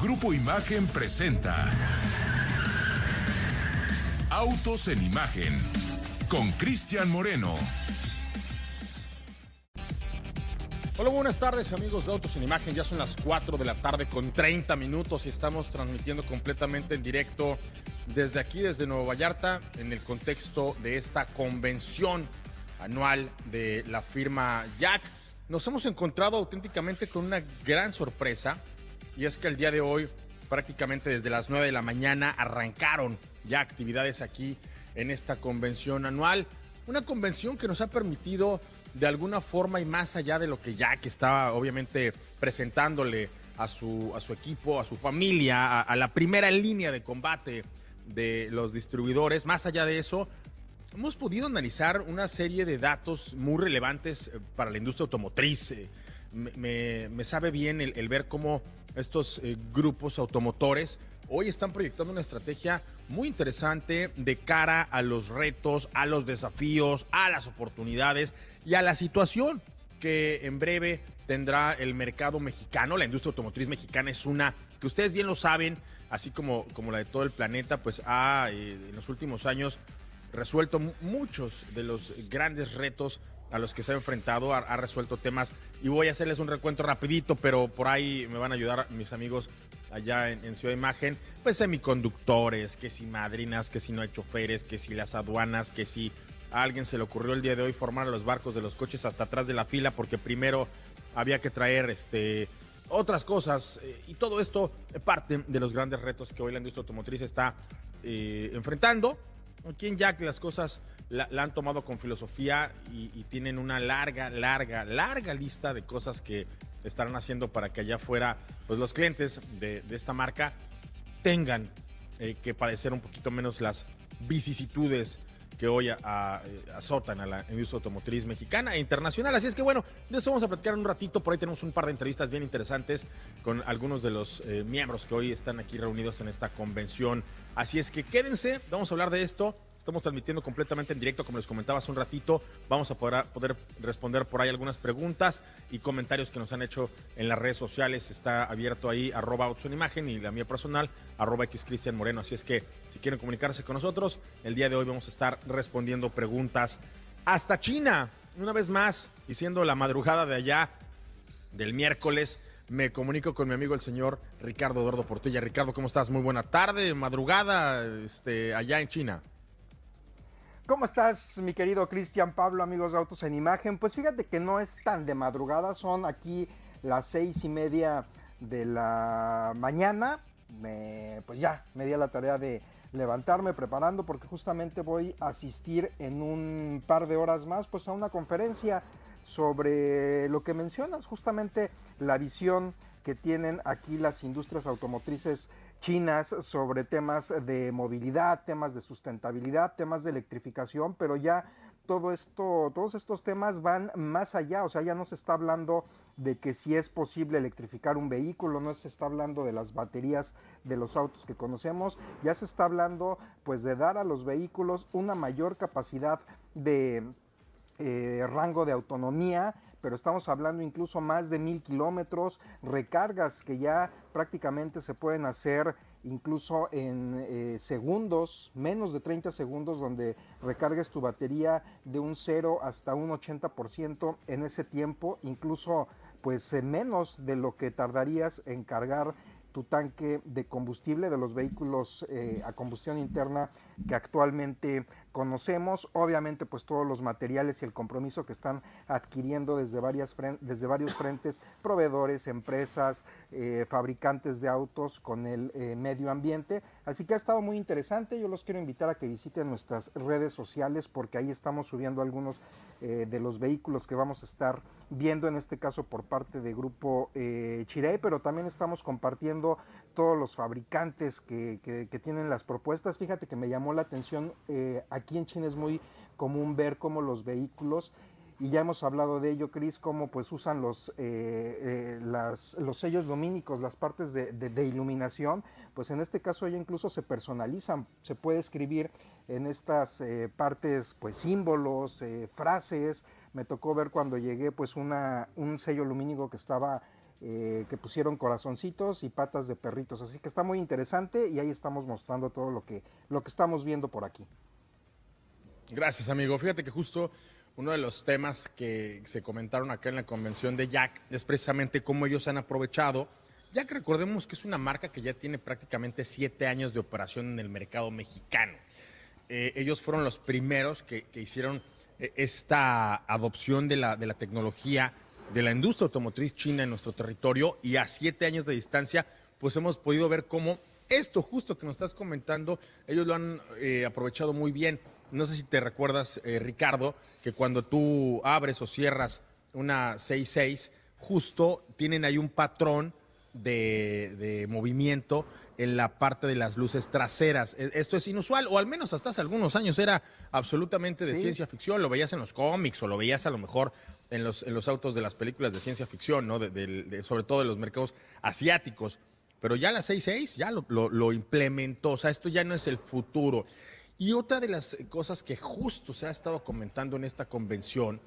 Grupo Imagen presenta Autos en Imagen con Cristian Moreno. Hola, buenas tardes amigos de Autos en Imagen. Ya son las 4 de la tarde con 30 minutos y estamos transmitiendo completamente en directo desde aquí, desde Nuevo Vallarta, en el contexto de esta convención anual de la firma Jack. Nos hemos encontrado auténticamente con una gran sorpresa y es que el día de hoy, prácticamente desde las 9 de la mañana, arrancaron ya actividades aquí en esta convención anual. Una convención que nos ha permitido de alguna forma y más allá de lo que Jack estaba obviamente presentándole a su, a su equipo, a su familia, a, la primera línea de combate de los distribuidores, más allá de eso, hemos podido analizar una serie de datos muy relevantes eh, para la industria automotriz. Me, sabe bien el, ver cómo estos eh, grupos automotores hoy están proyectando una estrategia muy interesante de cara a los retos, a los desafíos, a las oportunidades y a la situación que en breve tendrá el mercado mexicano. La industria automotriz mexicana es una que ustedes bien lo saben, así como, como la de todo el planeta, pues ha eh, en los últimos años resuelto mu- muchos de los grandes retos a los que se ha enfrentado, ha, resuelto temas y voy a hacerles un recuento rapidito, pero por ahí me van a ayudar mis amigos allá en, en Ciudad Imagen, pues semiconductores, que si madrinas, que si no hay choferes, que si las aduanas, que si a alguien se le ocurrió el día de hoy formar a los barcos de los coches hasta atrás de la fila porque primero había que traer este otras cosas eh, y todo esto es parte de los grandes retos que hoy la industria automotriz está eh, enfrentando. Aquí en Jack las cosas la, han tomado con filosofía y, tienen una larga, larga, larga lista de cosas que estarán haciendo para que allá afuera pues los clientes de, de esta marca tengan eh, que padecer un poquito menos las vicisitudes que hoy a- a- azotan a la industria automotriz mexicana e internacional. Así es que bueno, de eso vamos a platicar un ratito. Por ahí tenemos un par de entrevistas bien interesantes con algunos de los eh, miembros que hoy están aquí reunidos en esta convención. Así es que quédense, vamos a hablar de esto. Estamos transmitiendo completamente en directo, como les comentaba hace un ratito. Vamos a poder, responder por ahí algunas preguntas y comentarios que nos han hecho en las redes sociales. Está abierto ahí, arroba y la mía personal, arroba x Cristian Moreno. Así es que si quieren comunicarse con nosotros, el día de hoy vamos a estar respondiendo preguntas hasta China. Una vez más, y siendo la madrugada de allá del miércoles, me comunico con mi amigo el señor Ricardo Eduardo Portilla. Ricardo, ¿cómo estás? Muy buena tarde, madrugada, este, allá en China. ¿Cómo estás, mi querido Cristian Pablo, amigos de Autos en Imagen? Pues fíjate que no es tan de madrugada, son aquí las seis y media de la mañana. Pues ya, me di a la tarea de levantarme preparando porque justamente voy a asistir en un par de horas más pues a una conferencia sobre lo que mencionas, justamente la visión que tienen aquí las industrias automotrices chinas sobre temas de movilidad, temas de sustentabilidad, temas de electrificación, pero ya todo esto, todos estos temas van más allá, o sea, ya no se está hablando de que si es posible electrificar un vehículo, no se está hablando de las baterías de los autos que conocemos, ya se está hablando pues de dar a los vehículos una mayor capacidad de eh, rango de autonomía, pero estamos hablando incluso más de mil kilómetros, recargas que ya prácticamente se pueden hacer incluso en eh, segundos, menos de 30 segundos, donde recargues tu batería de un 0 hasta un 80% en ese tiempo, incluso pues en menos de lo que tardarías en cargar tu tanque de combustible de los vehículos eh, a combustión interna que actualmente conocemos. Obviamente, pues todos los materiales y el compromiso que están adquiriendo desde, varias desde varios frentes, proveedores, empresas, eh, fabricantes de autos con el eh, medio ambiente. Así que ha estado muy interesante. Yo los quiero invitar a que visiten nuestras redes sociales porque ahí estamos subiendo algunos eh, de los vehículos que vamos a estar viendo, en este caso por parte de Grupo Chirey, pero también estamos compartiendo todos los fabricantes que, que- tienen las propuestas. Fíjate que me llamó la atención, eh, aquí en China es muy común ver cómo los vehículos, y ya hemos hablado de ello, Cris, cómo pues usan los, eh, eh, las- los sellos lumínicos, las partes de, de- de iluminación, pues en este caso ya incluso se personalizan, se puede escribir en estas eh, partes pues símbolos, eh, frases, me tocó ver cuando llegué pues una, un sello lumínico que estaba eh, que pusieron corazoncitos y patas de perritos. Así que está muy interesante y ahí estamos mostrando todo lo que, lo que estamos viendo por aquí. Gracias, amigo. Fíjate que justo uno de los temas que se comentaron acá en la convención de Jack es precisamente cómo ellos han aprovechado. Jack, recordemos que es una marca que ya tiene prácticamente siete años de operación en el mercado mexicano. Eh, ellos fueron los primeros que, hicieron eh, esta adopción de la, de la tecnología de la industria automotriz china en nuestro territorio y a siete años de distancia, pues hemos podido ver cómo esto justo que nos estás comentando, ellos lo han eh, aprovechado muy bien. No sé si te recuerdas, eh, Ricardo, que cuando tú abres o cierras una 66, justo tienen ahí un patrón de, movimiento en la parte de las luces traseras. E, esto es inusual, o al menos hasta hace algunos años era absolutamente de ciencia ficción. Lo veías en los cómics o lo veías a lo mejor en los, en los autos de las películas de ciencia ficción, ¿no? sobre todo de los mercados asiáticos. Pero ya la 66 ya lo, lo, implementó, o sea, esto ya no es el futuro. Y otra de las cosas que justo se ha estado comentando en esta convención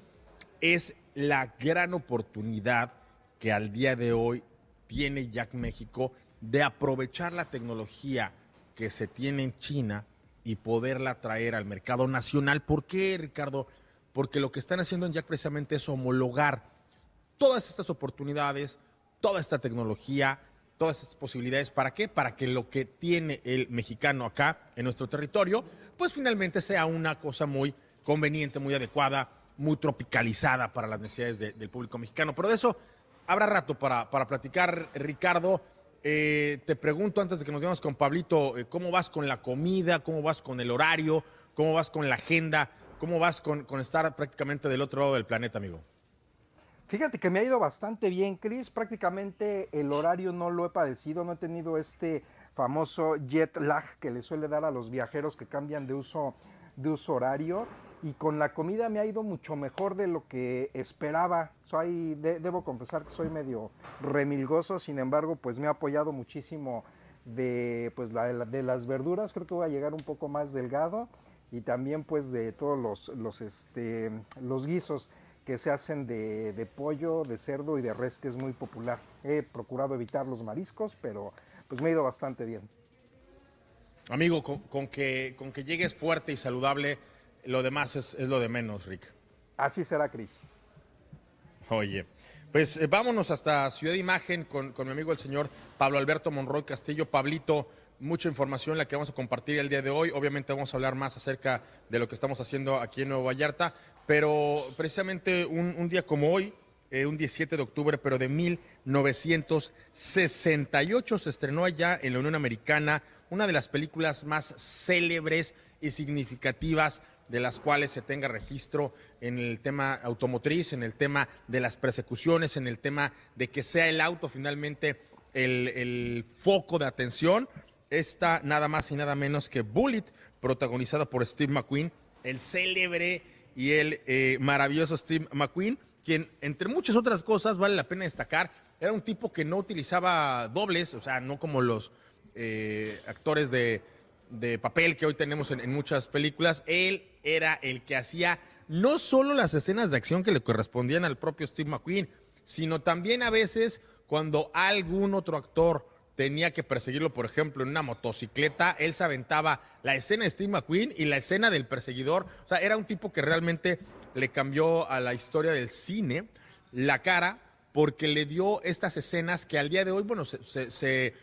es la gran oportunidad que al día de hoy tiene Jack México de aprovechar la tecnología que se tiene en China y poderla traer al mercado nacional. ¿Por qué, Ricardo? Porque lo que están haciendo en Jack precisamente es homologar todas estas oportunidades, toda esta tecnología, todas estas posibilidades. ¿Para qué? Para que lo que tiene el mexicano acá en nuestro territorio, pues finalmente sea una cosa muy conveniente, muy adecuada, muy tropicalizada para las necesidades del público mexicano. Pero de eso habrá rato para, para platicar, Ricardo. Eh, te pregunto antes de que nos veamos con Pablito, eh, ¿cómo vas con la comida? ¿Cómo vas con el horario? ¿Cómo vas con la agenda? ¿Cómo vas con, estar prácticamente del otro lado del planeta, amigo? Fíjate que me ha ido bastante bien, Chris. Prácticamente el horario no lo he padecido, no he tenido este famoso jet lag que le suele dar a los viajeros que cambian de uso, de uso horario. Y con la comida me ha ido mucho mejor de lo que esperaba. Soy, debo confesar que soy medio remilgoso, sin embargo, pues me ha apoyado muchísimo de, pues, de las verduras. Creo que voy a llegar un poco más delgado y también pues de todos los, los, este, los guisos que se hacen de, de, pollo, de cerdo y de res, que es muy popular. He procurado evitar los mariscos, pero pues me ha ido bastante bien. Amigo, con, que, con que llegues fuerte y saludable, lo demás es, es lo de menos, Rick. Así será, Cris. Oye, pues eh, vámonos hasta Ciudad de Imagen con, con mi amigo el señor Pablo Alberto Monroy Castillo. Pablito, mucha información la que vamos a compartir el día de hoy. Obviamente vamos a hablar más acerca de lo que estamos haciendo aquí en Nuevo Vallarta, pero precisamente un, día como hoy, eh, un 17 de octubre, pero de 1968 se estrenó allá en la Unión Americana una de las películas más célebres y significativas de las cuales se tenga registro en el tema automotriz, en el tema de las persecuciones, en el tema de que sea el auto finalmente el foco de atención está nada más y nada menos que Bullet, protagonizada por Steve McQueen, el célebre y el eh, maravilloso Steve McQueen, quien, entre muchas otras cosas, vale la pena destacar, era un tipo que no utilizaba dobles, o sea, no como los eh, actores de, papel que hoy tenemos en, en muchas películas. Él era el que hacía no solo las escenas de acción que le correspondían al propio Steve McQueen, sino también a veces cuando algún otro actor tenía que perseguirlo, por ejemplo, en una motocicleta, él se aventaba la escena de Steve McQueen y la escena del perseguidor. O sea, era un tipo que realmente le cambió a la historia del cine la cara porque le dio estas escenas que al día de hoy, bueno, se,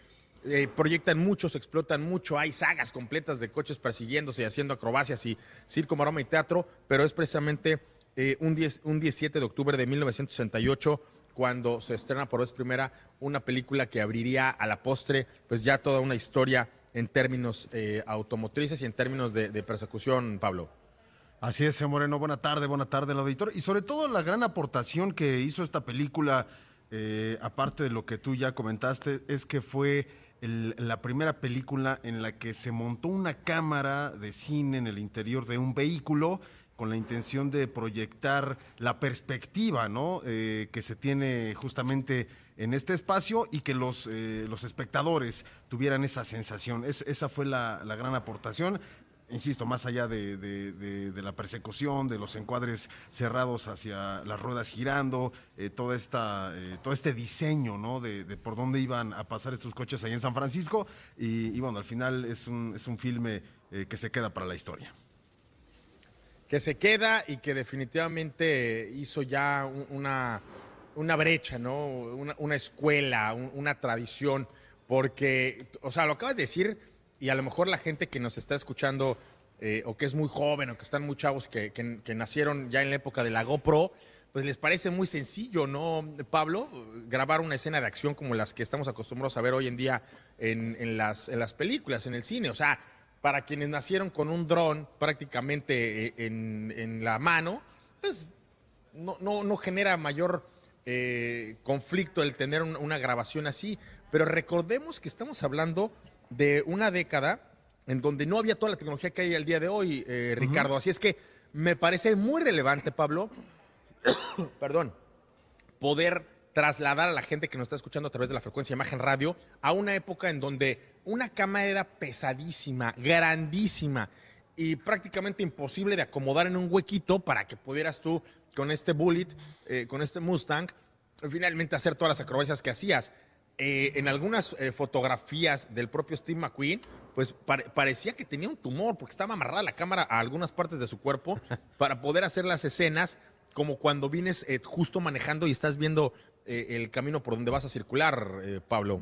eh, proyectan mucho, se explotan mucho, hay sagas completas de coches persiguiéndose y haciendo acrobacias y circo, maroma y teatro, pero es precisamente eh, un, 10, un 17 de octubre de 1968 cuando se estrena por vez primera una película que abriría a la postre pues ya toda una historia en términos eh, automotrices y en términos de, persecución, Pablo. Así es, Moreno. Buena tarde, buena tarde al auditor. Y sobre todo la gran aportación que hizo esta película, eh, aparte de lo que tú ya comentaste, es que fue la primera película en la que se montó una cámara de cine en el interior de un vehículo con la intención de proyectar la perspectiva ¿no? Eh, que se tiene justamente en este espacio y que los, eh, los espectadores tuvieran esa sensación. esa fue la, gran aportación. insisto, más allá de, de- la persecución, de los encuadres cerrados hacia las ruedas girando, eh, toda esta, eh, todo este diseño, ¿no? De, por dónde iban a pasar estos coches ahí en San Francisco. Y, y bueno, al final es un, es un filme eh, que se queda para la historia. Que se queda y que definitivamente hizo ya un- una, una brecha, ¿no? Una, escuela, un- una tradición, porque, o sea, lo acabas de decir y a lo mejor la gente que nos está escuchando eh, o que es muy joven o que están muy chavos que, que- que nacieron ya en la época de la GoPro, pues les parece muy sencillo, ¿no, Pablo? Grabar una escena de acción como las que estamos acostumbrados a ver hoy en día en, en las, en las películas, en el cine. O sea, para quienes nacieron con un dron prácticamente eh, en, en la mano, pues no, no, no genera mayor eh, conflicto el tener un- una grabación así. Pero recordemos que estamos hablando de una década en donde no había toda la tecnología que hay al día de hoy, eh, Ricardo. Así es que me parece muy relevante, Pablo, perdón, poder trasladar a la gente que nos está escuchando a través de la frecuencia de imagen radio a una época en donde una cama era pesadísima, grandísima y prácticamente imposible de acomodar en un huequito para que pudieras tú con este Bullet, eh, con este Mustang, finalmente hacer todas las acrobacias que hacías. Eh, en algunas eh, fotografías del propio Steve McQueen, pues pare- parecía que tenía un tumor porque estaba amarrada la cámara a algunas partes de su cuerpo para poder hacer las escenas como cuando vienes justo manejando y estás viendo el camino por donde vas a circular, Pablo.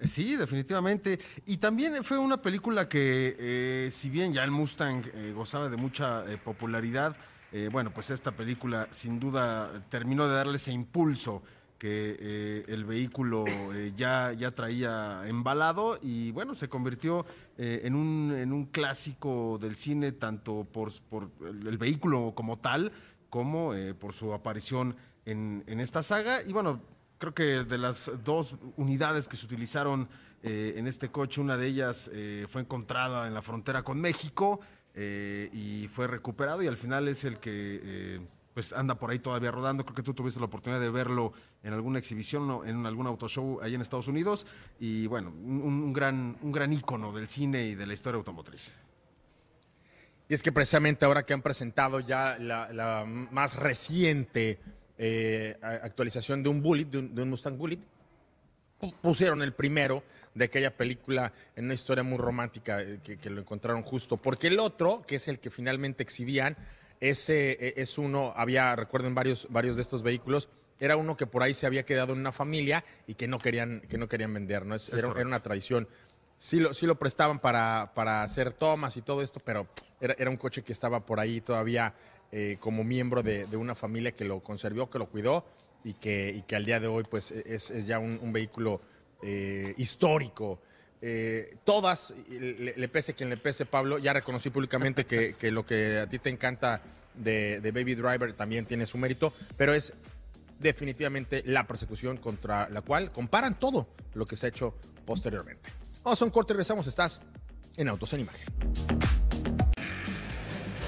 Sí, definitivamente. Y también fue una película que, eh, si bien ya el Mustang eh, gozaba de mucha eh, popularidad, eh, bueno, pues esta película sin duda terminó de darle ese impulso que eh, el vehículo eh, ya, ya traía embalado y bueno, se convirtió eh, en, un, en un clásico del cine, tanto por, por el, vehículo como tal, como eh, por su aparición en, en esta saga. Y bueno, creo que de las dos unidades que se utilizaron eh, en este coche, una de ellas eh, fue encontrada en la frontera con México eh, y fue recuperado y al final es el que pues anda por ahí todavía rodando. Creo que tú tuviste la oportunidad de verlo en alguna exhibición, o en algún autoshow ahí en Estados Unidos y bueno, un, gran, un gran ícono del cine y de la historia automotriz. Y es que precisamente ahora que han presentado ya la más reciente eh, actualización de un Bullet, de un, de un Mustang Bullet, pu- pusieron el primero de aquella película en una historia muy romántica eh, que, que lo encontraron justo. Porque el otro, que es el que finalmente exhibían, ese eh, es uno, había, recuerden, varios, varios de estos vehículos, era uno que por ahí se había quedado en una familia y que no querían, que no querían vender, ¿no? Es- era, una tradición. Sí lo, sí lo prestaban para, para hacer tomas y todo esto, pero era, era un coche que estaba por ahí todavía eh, como miembro de, de una familia que lo conservó, que lo cuidó y que, y que al día de hoy pues es, es ya un, un vehículo eh, histórico. Eh, todas, le, le pese quien le pese, Pablo, ya reconocí públicamente que, que lo que a ti te encanta de, de Baby Driver también tiene su mérito, pero es definitivamente la persecución contra la cual comparan todo lo que se ha hecho posteriormente. Vamos a un corte y regresamos. Estás en Autos en Imagen.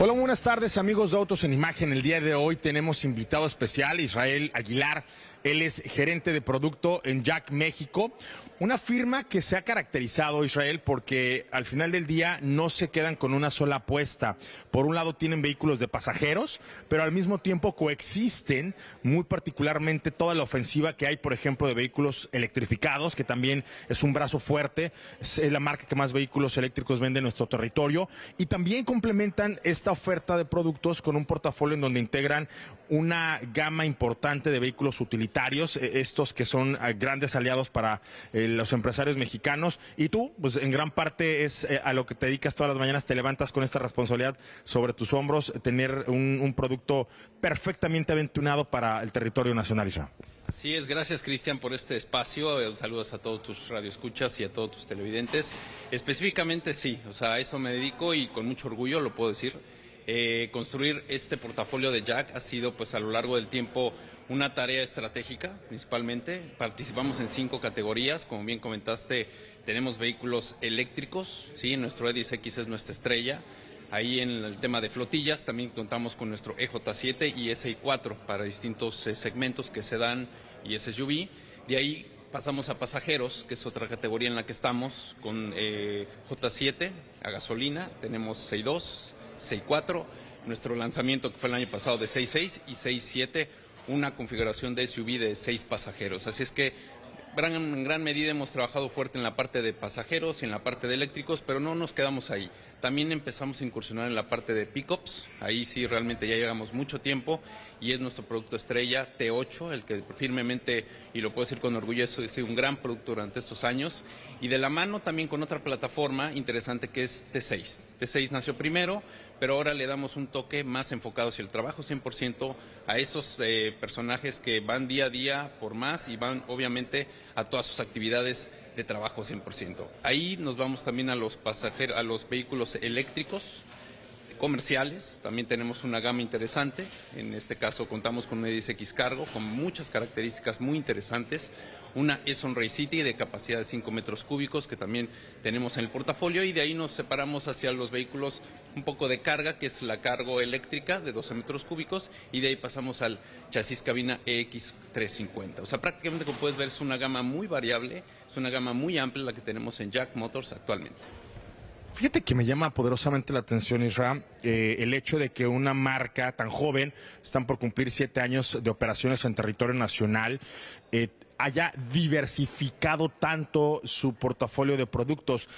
Hola, buenas tardes amigos de Autos en Imagen. El día de hoy tenemos invitado especial Israel Aguilar. Él es gerente de producto en Jack México, una firma que se ha caracterizado, Israel, porque al final del día no se quedan con una sola apuesta. Por un lado tienen vehículos de pasajeros, pero al mismo tiempo coexisten muy particularmente toda la ofensiva que hay, por ejemplo, de vehículos electrificados, que también es un brazo fuerte, es la marca que más vehículos eléctricos vende en nuestro territorio, y también complementan esta oferta de productos con un portafolio en donde integran una gama importante de vehículos utilitarios, eh, estos que son eh, grandes aliados para eh, los empresarios mexicanos. Y tú, pues en gran parte es a lo que te dedicas todas las mañanas, te levantas con esta responsabilidad sobre tus hombros, tener un, producto perfectamente aventunado para el territorio nacional. Así es, gracias Cristian por este espacio. Saludos a todos tus radioescuchas y a todos tus televidentes. Específicamente sí, o sea, a eso me dedico y con mucho orgullo lo puedo decir. Eh, construir este portafolio de Jack ha sido pues a lo largo del tiempo una tarea estratégica principalmente. Participamos en cinco categorías, como bien comentaste, tenemos vehículos eléctricos, sí, nuestro Edis X es nuestra estrella. Ahí en el tema de flotillas también contamos con nuestro EJ7 y SI4 para distintos eh, segmentos que se dan y SUV. De ahí Pasamos a pasajeros, que es otra categoría en la que estamos, con eh, J7 a gasolina, tenemos 6.2, 6.4, nuestro lanzamiento que fue el año pasado de 6.6 y 6.7, una configuración de SUV de 6 pasajeros. Así es que en gran medida hemos trabajado fuerte en la parte de pasajeros y en la parte de eléctricos, pero no nos quedamos ahí. También empezamos a incursionar en la parte de pickups. Ahí sí realmente ya llevamos mucho tiempo y es nuestro producto estrella T8, el que firmemente, y lo puedo decir con orgullo, es un gran producto durante estos años. Y de la mano también con otra plataforma interesante que es T6. T6 nació primero, pero ahora le damos un toque más enfocado hacia el trabajo 100% a esos eh, personajes que van día a día por más y van obviamente a todas sus actividades de trabajo 100%. Ahí nos vamos también a los pasajeros, a los vehículos eléctricos comerciales, también tenemos una gama interesante, en este caso contamos con un Edis X Cargo con muchas características muy interesantes, una Eson Ray City de capacidad de 5 metros cúbicos que también tenemos en el portafolio. Y de ahí nos separamos hacia los vehículos un poco de carga, que es la cargo eléctrica de 12 metros cúbicos. Y de ahí pasamos al chasis cabina EX350. O sea, prácticamente como puedes ver es una gama muy variable, es una gama muy amplia la que tenemos en Jack Motors actualmente. Fíjate que me llama poderosamente la atención, Isra, eh, el hecho de que una marca tan joven, están por cumplir siete años de operaciones en territorio nacional, eh, haya diversificado tanto su portafolio de productos.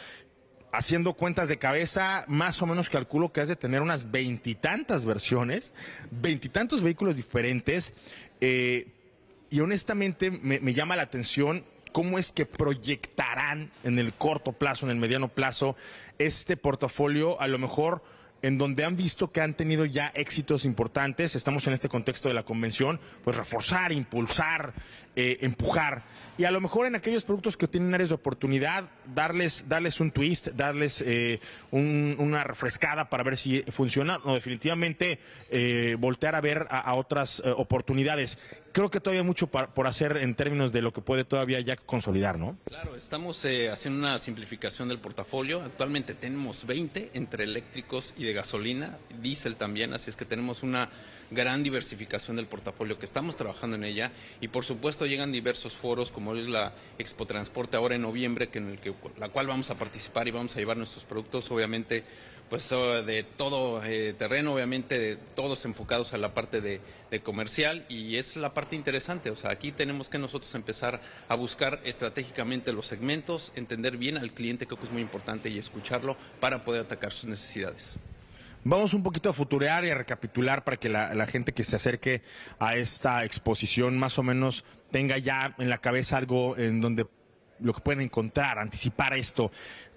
Haciendo cuentas de cabeza, más o menos calculo que has de tener unas veintitantas versiones, veintitantos vehículos diferentes. Eh, y honestamente me, llama la atención cómo es que proyectarán en el corto plazo, en el mediano plazo, este portafolio, a lo mejor en donde han visto que han tenido ya éxitos importantes, estamos en este contexto de la convención, pues reforzar, impulsar, eh, empujar. Y a lo mejor en aquellos productos que tienen áreas de oportunidad, darles, darles un twist, darles eh, una refrescada para ver si funciona o definitivamente eh, voltear a ver a, otras oportunidades. Creo que todavía hay mucho por hacer en términos de lo que puede todavía ya consolidar, ¿no? Claro, estamos haciendo una simplificación del portafolio. Actualmente tenemos 20 entre eléctricos y de gasolina, diésel también, así es que tenemos una gran diversificación del portafolio que estamos trabajando en ella y por supuesto llegan diversos foros como es la Expo Transporte ahora en noviembre que en el que la cual vamos a participar y vamos a llevar nuestros productos obviamente pues de todo eh, terreno obviamente de todos enfocados a la parte de, comercial y es la parte interesante o sea aquí tenemos que nosotros empezar a buscar estratégicamente los segmentos entender bien al cliente creo que es muy importante y escucharlo para poder atacar sus necesidades Vamos un poquito a futurear y a recapitular para que la, gente que se acerque a esta exposición más o menos tenga ya en la cabeza algo en donde lo que pueden encontrar, anticipar esto.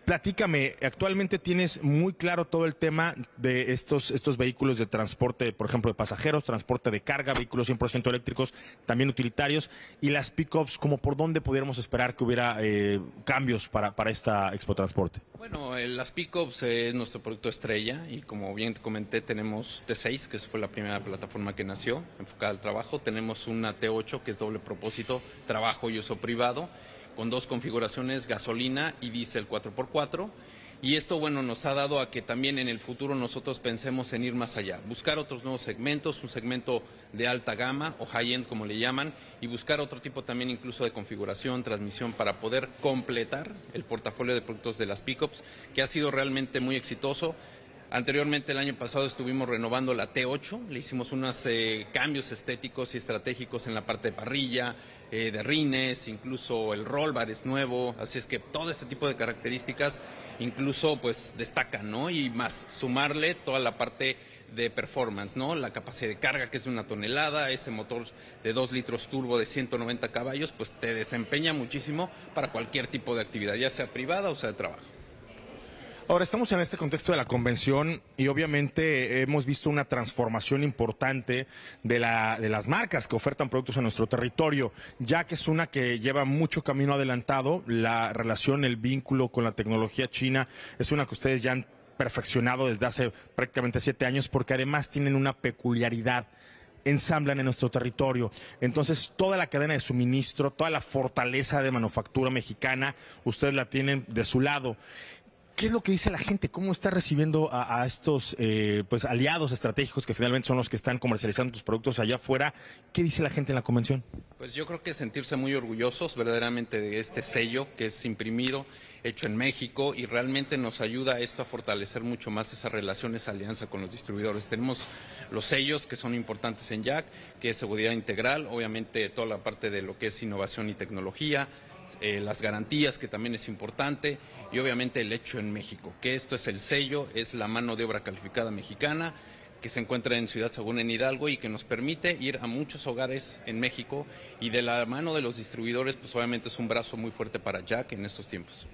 Platícame, actualmente tienes muy claro todo el tema de estos, estos vehículos de transporte, por ejemplo, de pasajeros, transporte de carga, vehículos 100% eléctricos, también utilitarios, y las pickups, como por dónde pudiéramos esperar que hubiera eh, cambios para, para esta Expo Transporte. Bueno, eh, las pickups es nuestro producto estrella y como bien te comenté, tenemos T6, que fue la primera plataforma que nació, enfocada al trabajo, tenemos una T8, que es doble propósito, trabajo y uso privado, con dos configuraciones, gasolina y diésel 4x4. Y esto, bueno, nos ha dado a que también en el futuro nosotros pensemos en ir más allá, buscar otros nuevos segmentos, un segmento de alta gama o high-end como le llaman, y buscar otro tipo también incluso de configuración, transmisión para poder completar el portafolio de productos de las pickups, que ha sido realmente muy exitoso. Anteriormente, el año pasado, estuvimos renovando la T8, le hicimos unos eh, cambios estéticos y estratégicos en la parte de parrilla, eh, de rines, incluso el roll bar es nuevo, así es que todo este tipo de características incluso pues destacan, ¿no? Y más, sumarle toda la parte de performance, ¿no? La capacidad de carga que es de una tonelada, ese motor de 2 litros turbo de 190 caballos, pues te desempeña muchísimo para cualquier tipo de actividad, ya sea privada o sea de trabajo. Ahora estamos en este contexto de la convención y obviamente hemos visto una transformación importante de, la, de las marcas que ofertan productos en nuestro territorio, ya que es una que lleva mucho camino adelantado. La relación, el vínculo con la tecnología china es una que ustedes ya han perfeccionado desde hace prácticamente siete años porque además tienen una peculiaridad ensamblan en nuestro territorio. Entonces, toda la cadena de suministro, toda la fortaleza de manufactura mexicana, ustedes la tienen de su lado. ¿Qué es lo que dice la gente? ¿Cómo está recibiendo a, estos eh, pues aliados estratégicos que finalmente son los que están comercializando tus productos allá afuera? ¿Qué dice la gente en la convención? Pues yo creo que sentirse muy orgullosos verdaderamente de este sello que es imprimido, hecho en México y realmente nos ayuda esto a fortalecer mucho más esas relaciones, alianza con los distribuidores. Tenemos los sellos que son importantes en Jack, que es seguridad integral, obviamente toda la parte de lo que es innovación y tecnología, eh, las garantías, que también es importante, y obviamente el hecho en México, que esto es el sello, es la mano de obra calificada mexicana que se encuentra en Ciudad Sagún en Hidalgo y que nos permite ir a muchos hogares en México y de la mano de los distribuidores, pues obviamente es un brazo muy fuerte para Jack en estos tiempos.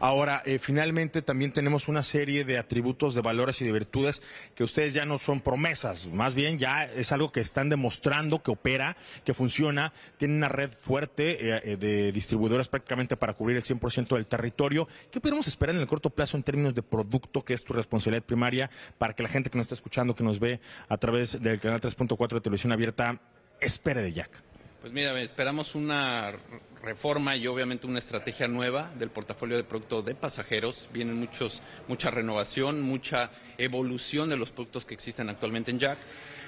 Ahora, eh, finalmente también tenemos una serie de atributos, de valores y de virtudes que ustedes ya no son promesas, más bien ya es algo que están demostrando que opera, que funciona, tienen una red fuerte eh, eh, de distribuidores prácticamente para cubrir el 100% del territorio. ¿Qué podemos esperar en el corto plazo en términos de producto, que es tu responsabilidad primaria, para que la gente que nos está escuchando, que nos ve a través del canal 3.4 de televisión abierta, espere de Jack? Pues mira, esperamos una reforma y obviamente una estrategia nueva del portafolio de productos de pasajeros. Vienen muchos, mucha renovación, mucha evolución de los productos que existen actualmente en Jack.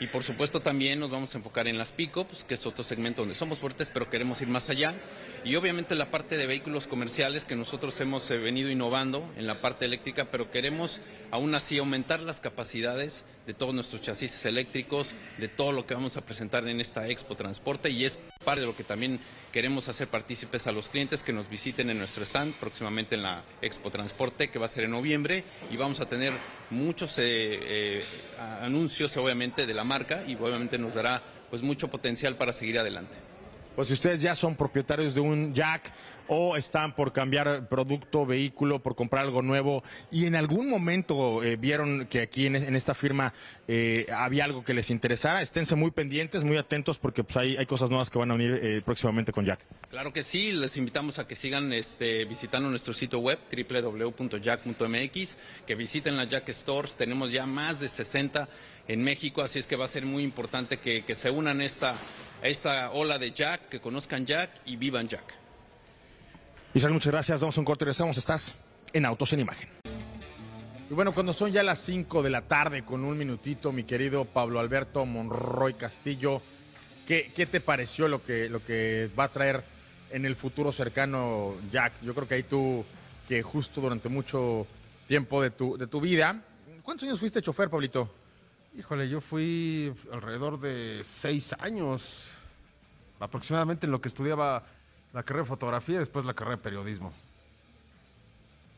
Y por supuesto también nos vamos a enfocar en las pickups, que es otro segmento donde somos fuertes, pero queremos ir más allá. Y obviamente la parte de vehículos comerciales, que nosotros hemos eh, venido innovando en la parte eléctrica, pero queremos aún así aumentar las capacidades de todos nuestros chasis eléctricos, de todo lo que vamos a presentar en esta Expo Transporte y es parte de lo que también queremos hacer partícipes a los clientes que nos visiten en nuestro stand próximamente en la Expo Transporte que va a ser en noviembre y vamos a tener muchos eh, eh, anuncios obviamente de la marca y obviamente nos dará pues mucho potencial para seguir adelante. Pues si ustedes ya son propietarios de un Jack o están por cambiar producto, vehículo, por comprar algo nuevo y en algún momento eh, vieron que aquí en, esta firma eh, había algo que les interesara, esténse muy pendientes, muy atentos porque pues, hay, hay cosas nuevas que van a unir eh, próximamente con Jack. Claro que sí, les invitamos a que sigan este, visitando nuestro sitio web www.jack.mx, que visiten las Jack Stores, tenemos ya más de 60 en México, así es que va a ser muy importante que, se unan esta, a esta ola de Jack, que conozcan Jack y vivan Jack. Isabel, muchas gracias. Vamos a un corte y regresamos. Estás en Autos en Imagen. Y bueno, cuando son ya las 5 de la tarde con un minutito, mi querido Pablo Alberto Monroy Castillo, ¿qué, qué te pareció lo que, lo que va a traer en el futuro cercano Jack? Yo creo que ahí tú, que justo durante mucho tiempo de tu, de tu vida, ¿cuántos años fuiste chofer, Pablito? Híjole, yo fui alrededor de seis años, aproximadamente en lo que estudiaba la carrera de fotografía y después la carrera de periodismo.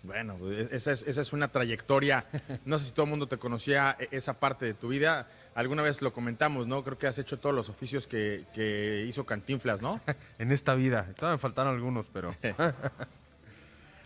Bueno, esa es, esa es una trayectoria. No sé si todo el mundo te conocía e, esa parte de tu vida. Alguna vez lo comentamos, ¿no? Creo que has hecho todos los oficios que, hizo Cantinflas, ¿no? en esta vida. Todavía me faltaron algunos, pero...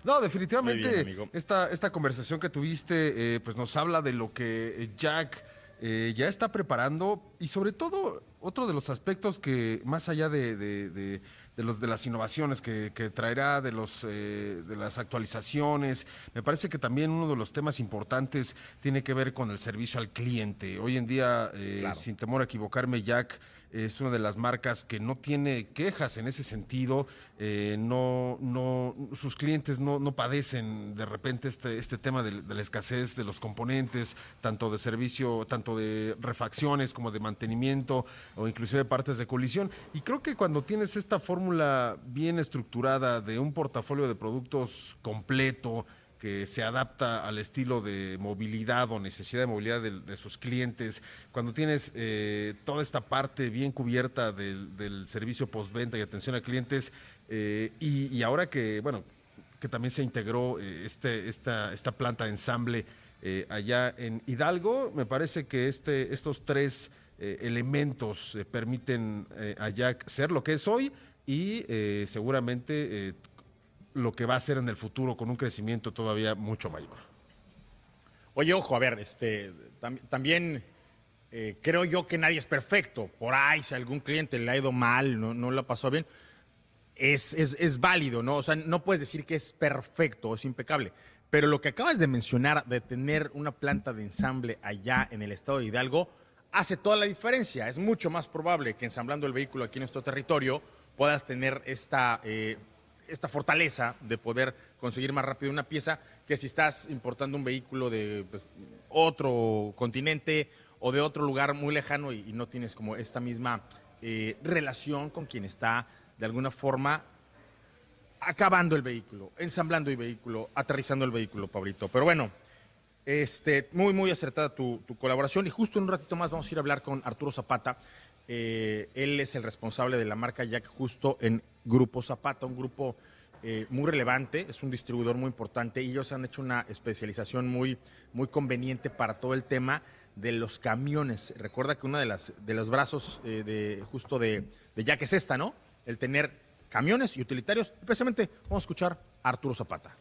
No, definitivamente esta, esta conversación que tuviste eh, pues nos habla de lo que Jack eh, ya está preparando y sobre todo otro de los aspectos que más allá de, los, de las innovaciones que, traerá, de, los, eh, de las actualizaciones, me parece que también uno de los temas importantes tiene que ver con el servicio al cliente. Hoy en día, eh, sin temor a equivocarme, Jack es una de las marcas que no tiene quejas en ese sentido, eh, no, no, sus clientes no, no padecen de repente este, este tema de, la escasez de los componentes, tanto de servicio, tanto de refacciones como de mantenimiento o inclusive partes de colisión. Y creo que cuando tienes esta fórmula bien estructurada de un portafolio de productos completo, que se adapta al estilo de movilidad o necesidad de movilidad de, sus clientes, cuando tienes eh, toda esta parte bien cubierta del, servicio postventa y atención a clientes, eh, y, ahora que, bueno, que también se integró eh, este, esta, esta planta de ensamble allá en Hidalgo, me parece que este, estos tres elementos permiten a Jack ser lo que es hoy y seguramente lo que va a ser en el futuro con un crecimiento todavía mucho mayor. Oye, ojo, a ver, este, también eh, creo yo que nadie es perfecto. Por ahí, si algún cliente le ha ido mal, no, no lo pasó bien, es, es, es, válido, ¿no? O sea, no puedes decir que es perfecto, es impecable. Pero lo que acabas de mencionar, de tener una planta de ensamble allá en el estado de Hidalgo, hace toda la diferencia. Es mucho más probable que ensamblando el vehículo aquí en nuestro territorio puedas tener esta eh, esta fortaleza de poder conseguir más rápido una pieza que si estás importando un vehículo de pues, otro continente o de otro lugar muy lejano y, no tienes como esta misma eh, relación con quien está de alguna forma acabando el vehículo, ensamblando el vehículo, aterrizando el vehículo, Pablito. Pero bueno, este, muy, muy acertada tu, colaboración y justo en un ratito más vamos a ir a hablar con Arturo Zapata. Eh, él es el responsable de la marca Jack justo en Grupo Zapata, un grupo eh, muy relevante, es un distribuidor muy importante y ellos han hecho una especialización muy, muy conveniente para todo el tema de los camiones. Recuerda que uno de, de los brazos eh, de, justo de, de Jack es esta, ¿no? El tener camiones y utilitarios. Precisamente vamos a escuchar a Arturo Zapata.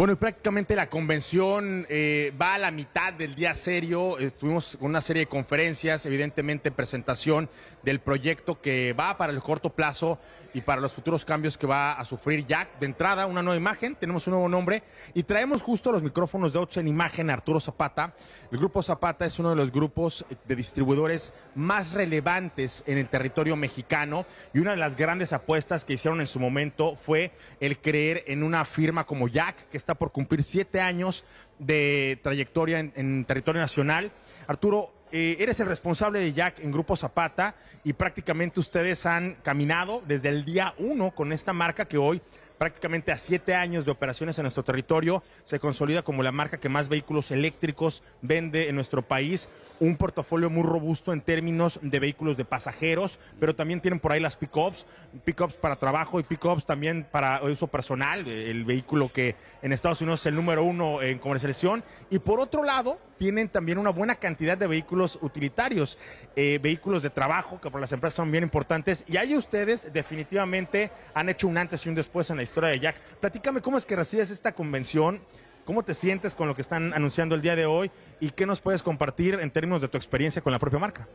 Bueno, y prácticamente la convención eh, va a la mitad del día serio. Estuvimos con una serie de conferencias, evidentemente presentación del proyecto que va para el corto plazo y para los futuros cambios que va a sufrir Jack. De entrada, una nueva imagen, tenemos un nuevo nombre y traemos justo los micrófonos de Autos en Imagen Arturo Zapata. El Grupo Zapata es uno de los grupos de distribuidores más relevantes en el territorio mexicano y una de las grandes apuestas que hicieron en su momento fue el creer en una firma como Jack, que está por cumplir siete años de trayectoria en, en territorio nacional. Arturo, eh, eres el responsable de Jack en Grupo Zapata y prácticamente ustedes han caminado desde el día uno con esta marca que hoy prácticamente a siete años de operaciones en nuestro territorio, se consolida como la marca que más vehículos eléctricos vende en nuestro país, un portafolio muy robusto en términos de vehículos de pasajeros, pero también tienen por ahí las pickups, pickups para trabajo y pickups también para uso personal, el vehículo que en Estados Unidos es el número uno en comercialización, y por otro lado, tienen también una buena cantidad de vehículos utilitarios, eh, vehículos de trabajo que por las empresas son bien importantes. Y ahí ustedes definitivamente han hecho un antes y un después en la historia de Jack. Platícame cómo es que recibes esta convención, cómo te sientes con lo que están anunciando el día de hoy y qué nos puedes compartir en términos de tu experiencia con la propia marca.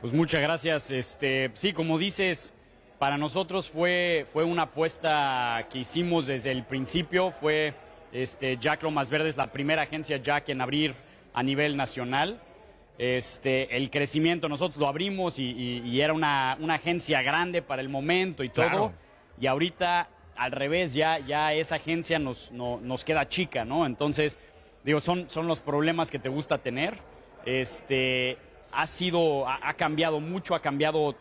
Pues muchas gracias. Este, sí, como dices, para nosotros fue, fue una apuesta que hicimos desde el principio. Fue este, Jack Lomas Verdes, la primera agencia Jack en abrir a nivel nacional. Este, el crecimiento, nosotros lo abrimos y, y- y era una, una agencia grande para el momento y todo. Claro. Y ahorita, al revés, ya, ya esa agencia nos, no- nos queda chica, ¿no? Entonces, digo, son, son los problemas que te gusta tener. Este, ha sido, ha, ha cambiado mucho, ha cambiado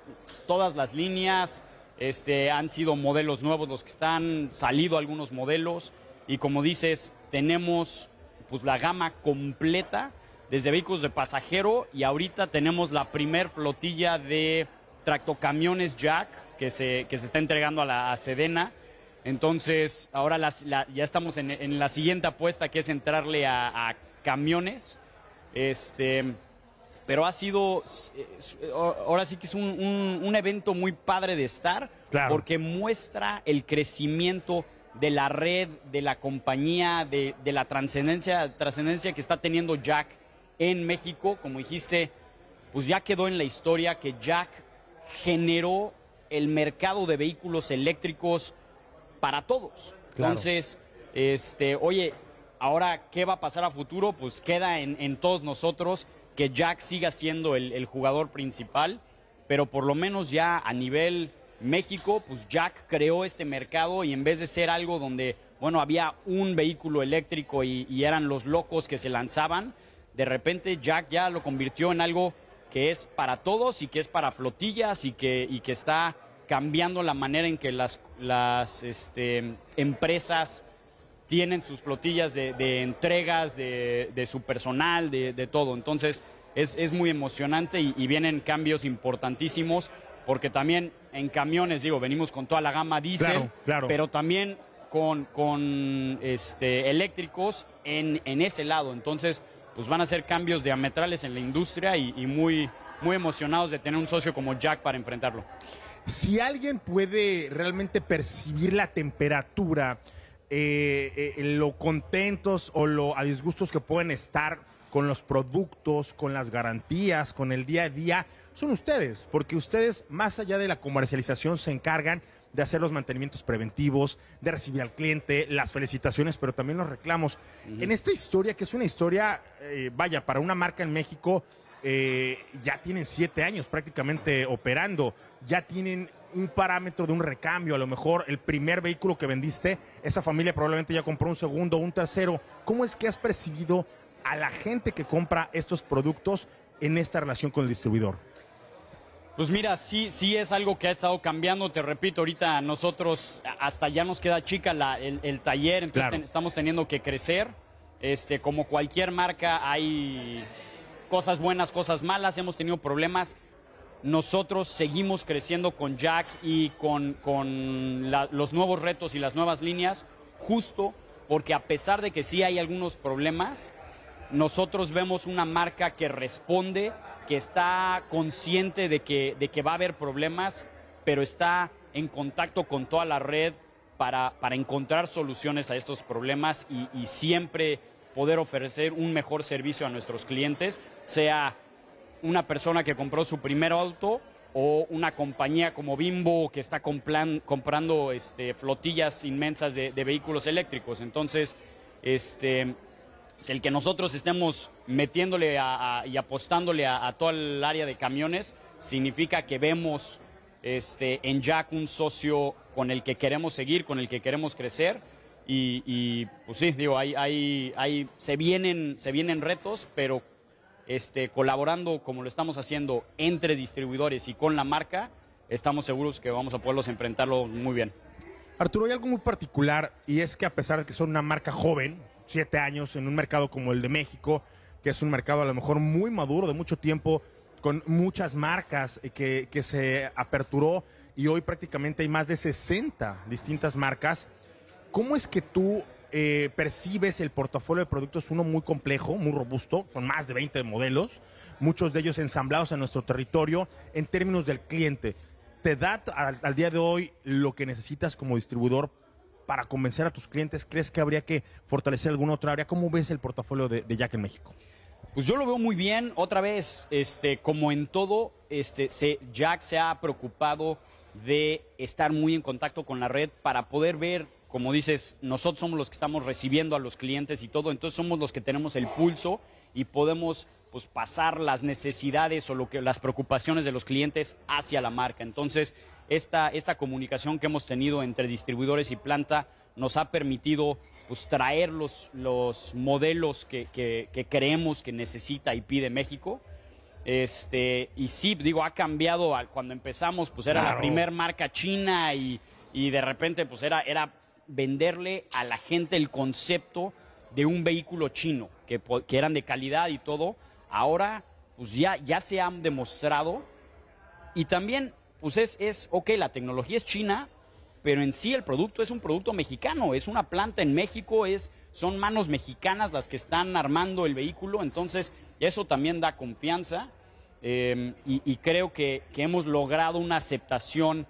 todas las líneas. Este, han sido modelos nuevos los que están, salido algunos modelos. Y como dices, tenemos pues la gama completa desde vehículos de pasajero y ahorita tenemos la primer flotilla de tractocamiones Jack que se, que se está entregando a la a Sedena. Entonces, ahora las- la- ya estamos en, en la siguiente apuesta que es entrarle a, a camiones. Este, pero ha sido, eh, ahora sí que es un, un- un evento muy padre de estar, Claro. porque muestra el crecimiento de la red, de la compañía, de, de la trascendencia, trascendencia que está teniendo Jack en México. Como dijiste, pues ya quedó en la historia que Jack generó el mercado de vehículos eléctricos para todos. Claro. Entonces, este, oye, ahora, ¿qué va a pasar a futuro? Pues queda en, en todos nosotros que Jack siga siendo el, el jugador principal, pero por lo menos ya a nivel México, pues Jack creó este mercado y en vez de ser algo donde, bueno, había un vehículo eléctrico y, y eran los locos que se lanzaban, de repente Jack ya lo convirtió en algo que es para todos y que es para flotillas y que, y que está cambiando la manera en que las, las este, empresas tienen sus flotillas de, de entregas, de, de su personal, de, de todo. Entonces es, es muy emocionante y, y vienen cambios importantísimos porque también en camiones, digo, venimos con toda la gama diésel, Claro, claro. pero también con, con este, eléctricos en, en ese lado. Entonces, pues van a ser cambios diametrales en la industria y, y muy, muy emocionados de tener un socio como Jack para enfrentarlo. Si alguien puede realmente percibir la temperatura, eh, eh, lo contentos o lo a disgustos que pueden estar con los productos, con las garantías, con el día a día, son ustedes, porque ustedes, más allá de la comercialización, se encargan de hacer los mantenimientos preventivos, de recibir al cliente, las felicitaciones, pero también los reclamos. En esta historia, que es una historia, eh, vaya, para una marca en México eh, ya tienen siete años prácticamente operando, ya tienen un parámetro de un recambio, a lo mejor el primer vehículo que vendiste, esa familia probablemente ya compró un segundo, un tercero. ¿Cómo es que has percibido a la gente que compra estos productos en esta relación con el distribuidor? Pues mira, sí, sí es algo que ha estado cambiando. Te repito, ahorita nosotros hasta ya nos queda chica la, el, el, taller, entonces Claro. ten- estamos teniendo que crecer. Este, como cualquier marca, hay cosas buenas, cosas malas. Hemos tenido problemas. Nosotros seguimos creciendo con Jack y con, con los nuevos retos y las nuevas líneas, justo porque a pesar de que sí hay algunos problemas, nosotros vemos una marca que responde, que está consciente de que, de que va a haber problemas, pero está en contacto con toda la red para, para encontrar soluciones a estos problemas y siempre poder ofrecer un mejor servicio a nuestros clientes, sea una persona que compró su primer auto o una compañía como Bimbo que está comprando este, flotillas inmensas de, de vehículos eléctricos. Entonces, este, pues, el que nosotros estemos metiéndole a- y apostándole a, a el área de camiones significa que vemos este, en Jack un socio con el que queremos seguir, con el que queremos crecer. Y, pues sí, digo, hay, hay, hay, se, vienen, se vienen retos, pero este, colaborando como lo estamos haciendo entre distribuidores y con la marca, estamos seguros que vamos a poderlos enfrentarlo muy bien. Arturo, hay algo muy particular y es que a pesar de que son una marca joven, siete años en un mercado como el de México, que es un mercado a lo mejor muy maduro de mucho tiempo, con muchas marcas eh, que, que se aperturó y hoy prácticamente hay más de 60 distintas marcas. ¿Cómo es que tú eh, percibes el portafolio de productos, uno muy complejo, muy robusto, con más de 20 modelos, muchos de ellos ensamblados en nuestro territorio, en términos del cliente? ¿Te da al, día de hoy lo que necesitas como distribuidor para convencer a tus clientes? ¿Crees que habría que fortalecer alguna otra área? ¿Cómo ves el portafolio de, Jack en México? Pues yo lo veo muy bien. Otra vez, este, como en todo, este, Jack se ha preocupado de estar muy en contacto con la red para poder ver, como dices, nosotros somos los que estamos recibiendo a los clientes y todo, entonces somos los que tenemos el pulso y podemos pues, pasar las necesidades o lo que, las preocupaciones de los clientes hacia la marca. Entonces, esta, esta comunicación que hemos tenido entre distribuidores y planta nos ha permitido pues, traer los, los modelos que, que- que creemos que necesita y pide México. Este, y sí, digo, ha cambiado. Cuando empezamos, pues era la primer marca china y, y de repente, pues era, era venderle a la gente el concepto de un vehículo chino, que, eran de calidad y todo. Ahora, pues ya, ya se han demostrado. Y también, pues es, es, ok, la tecnología es china, pero en sí el producto es un producto mexicano, es una planta en México, es, son manos mexicanas las que están armando el vehículo, entonces eso también da confianza eh, y, creo que hemos logrado una aceptación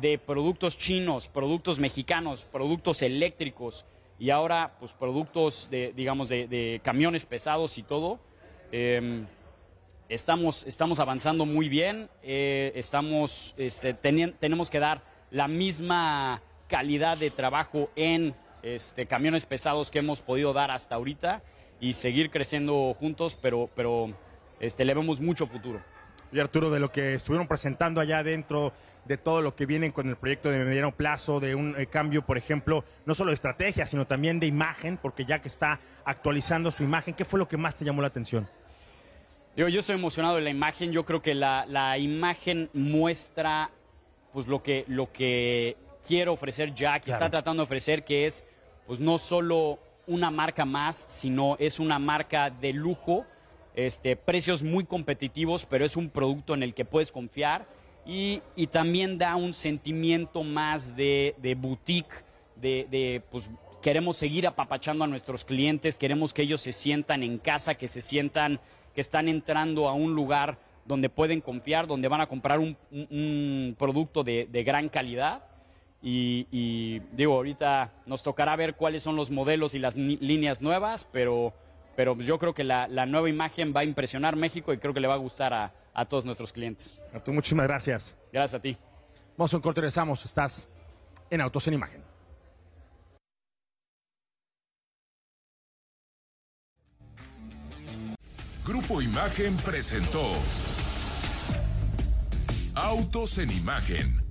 de productos chinos, productos mexicanos, productos eléctricos y ahora pues productos de, digamos, de, camiones pesados y todo. Eh, estamos, estamos avanzando muy bien, eh, estamos, este, tenemos que dar la misma calidad de trabajo en este, camiones pesados que hemos podido dar hasta ahorita y seguir creciendo juntos, pero, pero este, le vemos mucho futuro. Y Arturo, de lo que estuvieron presentando allá adentro, de todo lo que vienen con el proyecto de mediano plazo, de un eh, cambio, por ejemplo, no solo de estrategia, sino también de imagen, porque Jack está actualizando su imagen. ¿Qué fue lo que más te llamó la atención? Digo, yo estoy emocionado de la imagen. Yo creo que la, la imagen muestra pues lo que, lo que quiere ofrecer Jack y Claro. está tratando de ofrecer, que es pues no solo una marca más, sino es una marca de lujo, este, precios muy competitivos, pero es un producto en el que puedes confiar y, y también da un sentimiento más de, de boutique, de, de, pues queremos seguir apapachando a nuestros clientes, queremos que ellos se sientan en casa, que se sientan que están entrando a un lugar donde pueden confiar, donde van a comprar un, un- un producto de, de gran calidad. Y, y, digo, ahorita nos tocará ver cuáles son los modelos y las líneas nuevas, pero, pero yo creo que la, la nueva imagen va a impresionar México y creo que le va a gustar a, a todos nuestros clientes. Arturo, muchísimas gracias. Gracias a ti. Vamos a un corte, regresamos. Estás en Autos en Imagen. Grupo Imagen presentó Autos en Imagen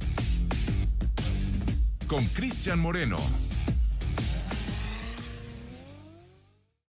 con Cristian Moreno.